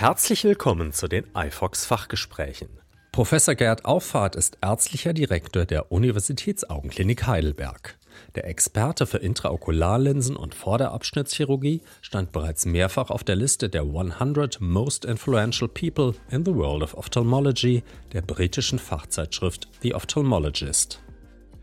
Herzlich willkommen zu den iFox Fachgesprächen. Professor Gerd Auffahrt ist ärztlicher Direktor der Universitätsaugenklinik Heidelberg. Der Experte für Intraokularlinsen und Vorderabschnittschirurgie stand bereits mehrfach auf der Liste der 100 Most Influential People in the World of Ophthalmology der britischen Fachzeitschrift The Ophthalmologist.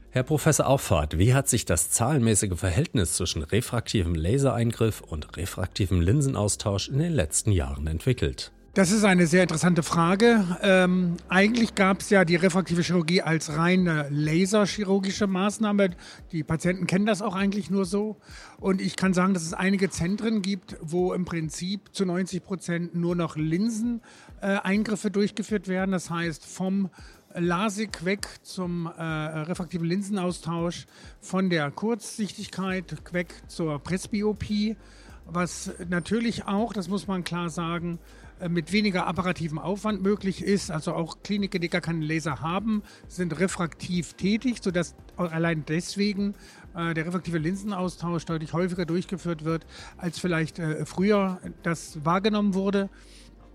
Herr Professor Auffahrt, wie hat sich das zahlenmäßige Verhältnis zwischen refraktivem Lasereingriff und refraktivem Linsenaustausch in den letzten Jahren entwickelt? Das ist eine sehr interessante Frage. Ähm, eigentlich gab es ja die refraktive Chirurgie als reine laserchirurgische Maßnahme. Die Patienten kennen das auch eigentlich nur so. Und ich kann sagen, dass es einige Zentren gibt, wo im Prinzip zu 90 Prozent nur noch Linseneingriffe durchgeführt werden. Das heißt, vom LASIK weg zum äh, refraktiven Linsenaustausch, von der Kurzsichtigkeit weg zur Presbyopie, was natürlich auch, das muss man klar sagen, äh, mit weniger apparativem Aufwand möglich ist. Also auch Kliniken, die gar keinen Laser haben, sind refraktiv tätig, sodass allein deswegen äh, der refraktive Linsenaustausch deutlich häufiger durchgeführt wird, als vielleicht äh, früher das wahrgenommen wurde.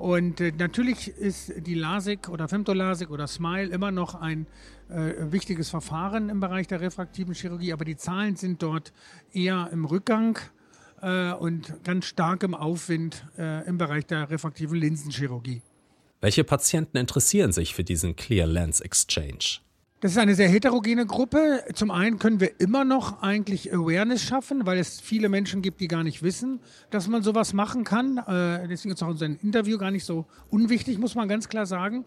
Und äh, natürlich ist die LASIK oder Femtolasik oder SMILE immer noch ein äh, wichtiges Verfahren im Bereich der refraktiven Chirurgie, aber die Zahlen sind dort eher im Rückgang äh, und ganz stark im Aufwind äh, im Bereich der refraktiven Linsenchirurgie. Welche Patienten interessieren sich für diesen Clear Lens Exchange? Das ist eine sehr heterogene Gruppe. Zum einen können wir immer noch eigentlich Awareness schaffen, weil es viele Menschen gibt, die gar nicht wissen, dass man sowas machen kann. Äh, deswegen ist auch unser Interview gar nicht so unwichtig, muss man ganz klar sagen.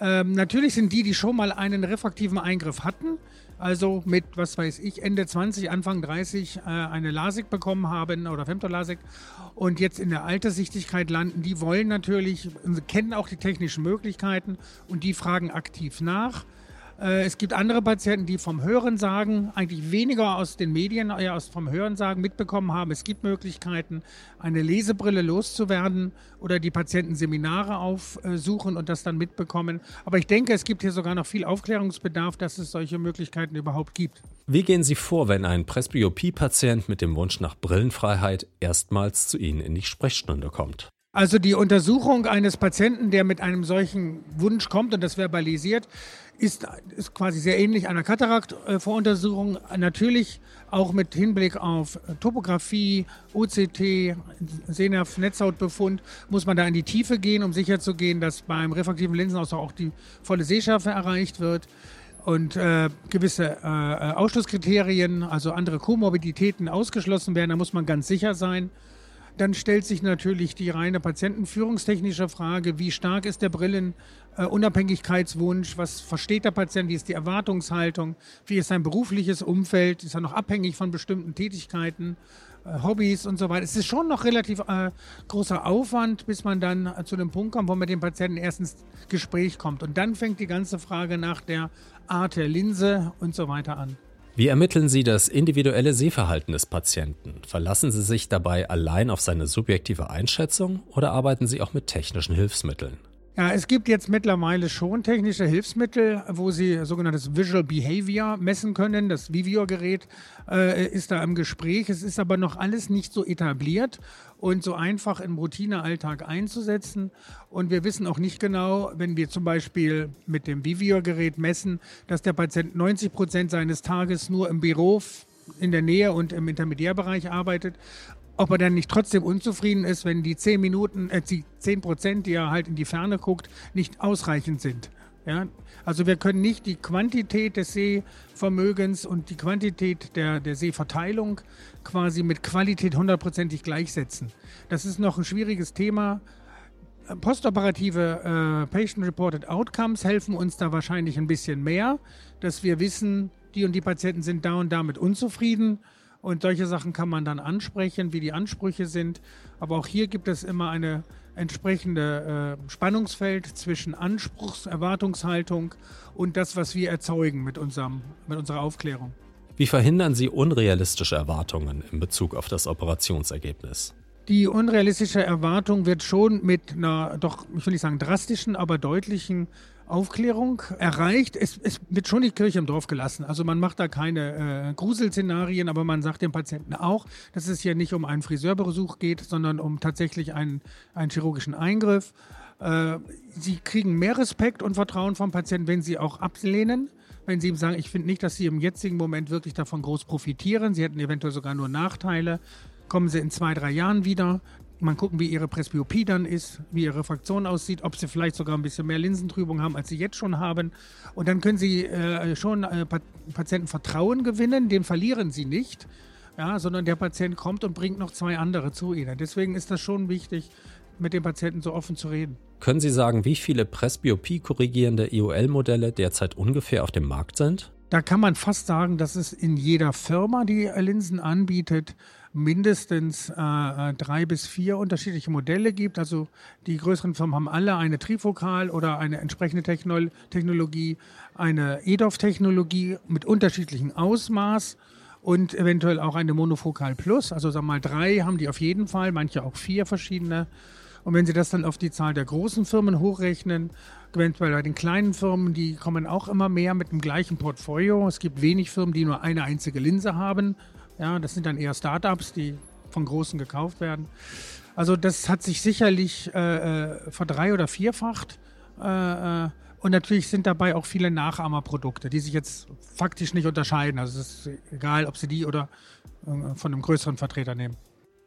Ähm, natürlich sind die, die schon mal einen refraktiven Eingriff hatten, also mit, was weiß ich, Ende 20, Anfang 30 äh, eine LASIK bekommen haben oder Femtolasik und jetzt in der Alterssichtigkeit landen, die wollen natürlich, kennen auch die technischen Möglichkeiten und die fragen aktiv nach. Äh, es gibt andere Patienten, die vom Hören sagen, eigentlich weniger aus den Medien, eher aus vom Hören sagen, mitbekommen haben, es gibt Möglichkeiten, eine Lesebrille loszuwerden oder die Patienten Seminare aufsuchen und das dann mitbekommen. Aber ich denke, es gibt hier sogar noch viel Aufklärungsbedarf, dass es solche Möglichkeiten überhaupt gibt. Wie gehen Sie vor, wenn ein Presbyopie-Patient mit dem Wunsch nach Brillenfreiheit erstmals zu Ihnen in die Sprechstunde kommt? Also die Untersuchung eines Patienten, der mit einem solchen Wunsch kommt und das verbalisiert, ist, ist quasi sehr ähnlich einer Kataraktvoruntersuchung. Natürlich auch mit Hinblick auf Topographie, OCT, Sehnerv-Netzhautbefund muss man da in die Tiefe gehen, um sicherzugehen, dass beim refraktiven Linsenaustausch auch die volle Sehschärfe erreicht wird und äh, gewisse äh, Ausschlusskriterien, also andere Komorbiditäten ausgeschlossen werden. Da muss man ganz sicher sein. Dann stellt sich natürlich die reine patientenführungstechnische Frage, wie stark ist der Brillenunabhängigkeitswunsch, äh, was versteht der Patient, wie ist die Erwartungshaltung, wie ist sein berufliches Umfeld, ist er noch abhängig von bestimmten Tätigkeiten, äh, Hobbys und so weiter. Es ist schon noch relativ äh, großer Aufwand, bis man dann äh, zu dem Punkt kommt, wo man mit dem Patienten erst ins Gespräch kommt. Und dann fängt die ganze Frage nach der Art der Linse und so weiter an. Wie ermitteln Sie das individuelle Sehverhalten des Patienten? Verlassen Sie sich dabei allein auf seine subjektive Einschätzung oder arbeiten Sie auch mit technischen Hilfsmitteln? Ja, es gibt jetzt mittlerweile schon technische Hilfsmittel, wo Sie sogenanntes Visual Behavior messen können. Das Vivio-Gerät äh, ist da im Gespräch. Es ist aber noch alles nicht so etabliert und so einfach im Routinealltag einzusetzen. Und wir wissen auch nicht genau, wenn wir zum Beispiel mit dem Vivio-Gerät messen, dass der Patient 90 Prozent seines Tages nur im Büro in der Nähe und im Intermediärbereich arbeitet ob er dann nicht trotzdem unzufrieden ist, wenn die 10 Minuten, äh, die 10 Prozent, die er halt in die Ferne guckt, nicht ausreichend sind. Ja? Also wir können nicht die Quantität des Sehvermögens und die Quantität der, der Sehverteilung quasi mit Qualität hundertprozentig gleichsetzen. Das ist noch ein schwieriges Thema. Postoperative äh, Patient-Reported Outcomes helfen uns da wahrscheinlich ein bisschen mehr, dass wir wissen, die und die Patienten sind da und damit unzufrieden und solche Sachen kann man dann ansprechen, wie die Ansprüche sind. Aber auch hier gibt es immer eine entsprechende äh, Spannungsfeld zwischen Anspruchs-, Erwartungshaltung und das, was wir erzeugen mit, unserem, mit unserer Aufklärung. Wie verhindern Sie unrealistische Erwartungen in Bezug auf das Operationsergebnis? Die unrealistische Erwartung wird schon mit einer, doch, ich will nicht sagen drastischen, aber deutlichen Aufklärung erreicht. Es, es, wird schon die Kirche im Dorf gelassen. Also man macht da keine äh, Gruselszenarien, aber man sagt dem Patienten auch, dass es hier nicht um einen Friseurbesuch geht, sondern um tatsächlich einen, einen chirurgischen Eingriff. Äh, sie kriegen mehr Respekt und Vertrauen vom Patienten, wenn sie auch ablehnen. Wenn sie ihm sagen, ich finde nicht, dass sie im jetzigen Moment wirklich davon groß profitieren. Sie hätten eventuell sogar nur Nachteile. Kommen sie in zwei, drei Jahren wieder, man gucken, wie ihre Presbyopie dann ist, wie ihre Fraktion aussieht, ob sie vielleicht sogar ein bisschen mehr Linsentrübung haben, als sie jetzt schon haben. Und dann können sie äh, schon äh, Patienten Vertrauen gewinnen, den verlieren sie nicht, ja, sondern der Patient kommt und bringt noch zwei andere zu ihnen. Deswegen ist das schon wichtig, mit dem Patienten so offen zu reden. Können Sie sagen, wie viele Presbyopie korrigierende EOL-Modelle derzeit ungefähr auf dem Markt sind? Da kann man fast sagen, dass es in jeder Firma, die Linsen anbietet, mindestens äh, äh, drei bis vier unterschiedliche Modelle gibt. Also die größeren Firmen haben alle eine Trifokal oder eine entsprechende Techno Technologie, eine EDOF-Technologie mit unterschiedlichem Ausmaß und eventuell auch eine Monofokal Plus. Also sagen wir mal drei haben die auf jeden Fall, manche auch vier verschiedene. Und wenn Sie das dann auf die Zahl der großen Firmen hochrechnen, eventuell bei den kleinen Firmen, die kommen auch immer mehr mit dem gleichen Portfolio. Es gibt wenig Firmen, die nur eine einzige Linse haben. Ja, das sind dann eher Startups, die von Großen gekauft werden. Also das hat sich sicherlich äh, äh verdrei- oder vierfacht. Äh, äh, und natürlich sind dabei auch viele Nachahmerprodukte, die sich jetzt faktisch nicht unterscheiden. Also es ist egal, ob Sie die oder äh, von einem größeren Vertreter nehmen.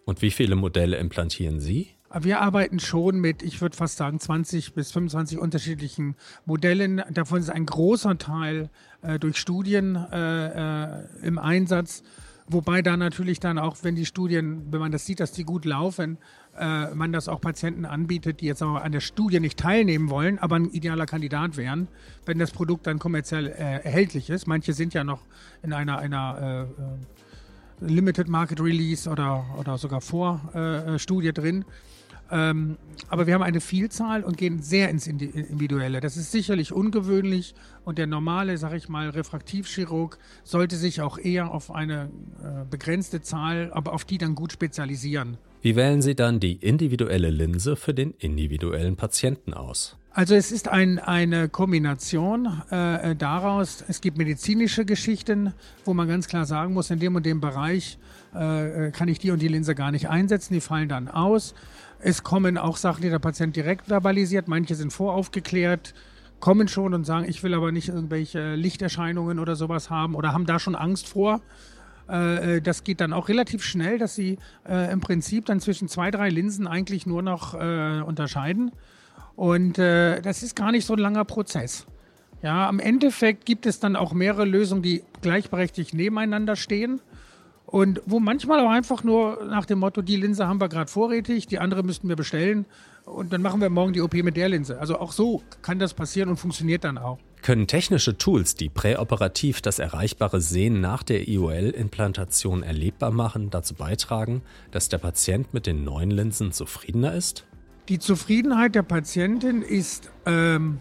Und wie viele Modelle implantieren Sie? Wir arbeiten schon mit, ich würde fast sagen, 20 bis 25 unterschiedlichen Modellen. Davon ist ein großer Teil äh, durch Studien äh, im Einsatz. Wobei da natürlich dann auch, wenn die Studien, wenn man das sieht, dass die gut laufen, äh, man das auch Patienten anbietet, die jetzt aber an der Studie nicht teilnehmen wollen, aber ein idealer Kandidat wären, wenn das Produkt dann kommerziell äh, erhältlich ist. Manche sind ja noch in einer, einer äh, äh Limited Market Release oder, oder sogar Vorstudie drin. Ähm, aber wir haben eine Vielzahl und gehen sehr ins Individuelle. Das ist sicherlich ungewöhnlich und der normale, sag ich mal, Refraktivchirurg sollte sich auch eher auf eine äh, begrenzte Zahl, aber auf die dann gut spezialisieren. Wie wählen Sie dann die individuelle Linse für den individuellen Patienten aus? Also es ist ein, eine Kombination äh, daraus, es gibt medizinische Geschichten, wo man ganz klar sagen muss, in dem und dem Bereich äh, kann ich die und die Linse gar nicht einsetzen, die fallen dann aus. Es kommen auch Sachen, die der Patient direkt verbalisiert. Manche sind voraufgeklärt, kommen schon und sagen, ich will aber nicht irgendwelche Lichterscheinungen oder sowas haben oder haben da schon Angst vor. Äh, äh, das geht dann auch relativ schnell, dass sie äh, im Prinzip dann zwischen zwei, drei Linsen eigentlich nur noch unterscheiden. Und das ist gar nicht so ein langer Prozess. Ja, am Endeffekt gibt es dann auch mehrere Lösungen, die gleichberechtigt nebeneinander stehen. Und wo manchmal auch einfach nur nach dem Motto, die Linse haben wir gerade vorrätig, die andere müssten wir bestellen und dann machen wir morgen die OP mit der Linse. Also auch so kann das passieren und funktioniert dann auch. Können technische Tools, die präoperativ das erreichbare Sehen nach der IOL-Implantation erlebbar machen, dazu beitragen, dass der Patient mit den neuen Linsen zufriedener ist? Die Zufriedenheit der Patientin ist, ähm,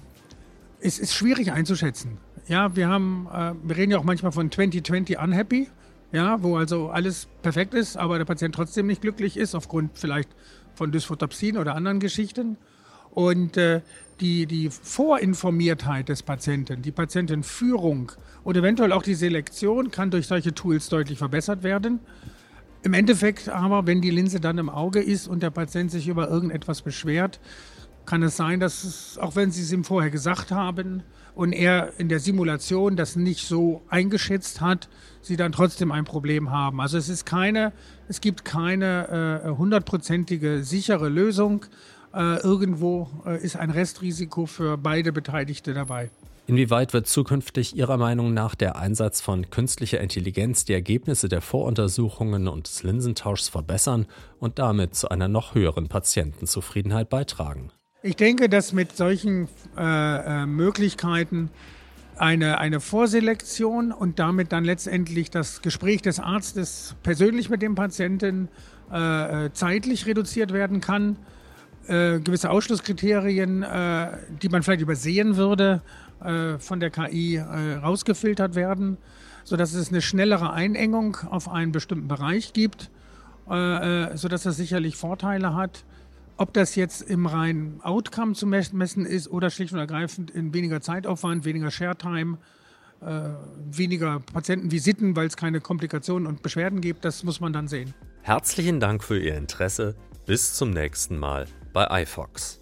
ist, ist schwierig einzuschätzen. Ja, wir haben, äh, wir reden ja auch manchmal von 2020 unhappy ja, wo also alles perfekt ist, aber der Patient trotzdem nicht glücklich ist, aufgrund vielleicht von Dysphotopsin oder anderen Geschichten. Und äh, die, die Vorinformiertheit des Patienten, die Patientenführung und eventuell auch die Selektion kann durch solche Tools deutlich verbessert werden. Im Endeffekt aber, wenn die Linse dann im Auge ist und der Patient sich über irgendetwas beschwert, kann es sein, dass es, auch wenn Sie es ihm vorher gesagt haben und er in der Simulation das nicht so eingeschätzt hat, Sie dann trotzdem ein Problem haben. Also es ist keine, es gibt keine äh, hundertprozentige äh, sichere Lösung. Äh, irgendwo äh, ist ein Restrisiko für beide Beteiligte dabei. Inwieweit wird zukünftig Ihrer Meinung nach der Einsatz von künstlicher Intelligenz die Ergebnisse der Voruntersuchungen und des Linsentauschs verbessern und damit zu einer noch höheren Patientenzufriedenheit beitragen? Ich denke, dass mit solchen äh, äh, Möglichkeiten eine, eine Vorselektion und damit dann letztendlich das Gespräch des Arztes persönlich mit dem Patienten äh, äh zeitlich reduziert werden kann. Äh, gewisse Ausschlusskriterien, äh, die man vielleicht übersehen würde, von der KI rausgefiltert werden, sodass es eine schnellere Einengung auf einen bestimmten Bereich gibt, sodass das sicherlich Vorteile hat. Ob das jetzt im reinen Outcome zu messen ist oder schlicht und ergreifend in weniger Zeitaufwand, weniger Share-Time, äh, weniger Patientenvisiten, weil es keine Komplikationen und Beschwerden gibt, das muss man dann sehen. Herzlichen Dank für Ihr Interesse. Bis zum nächsten Mal bei iFox.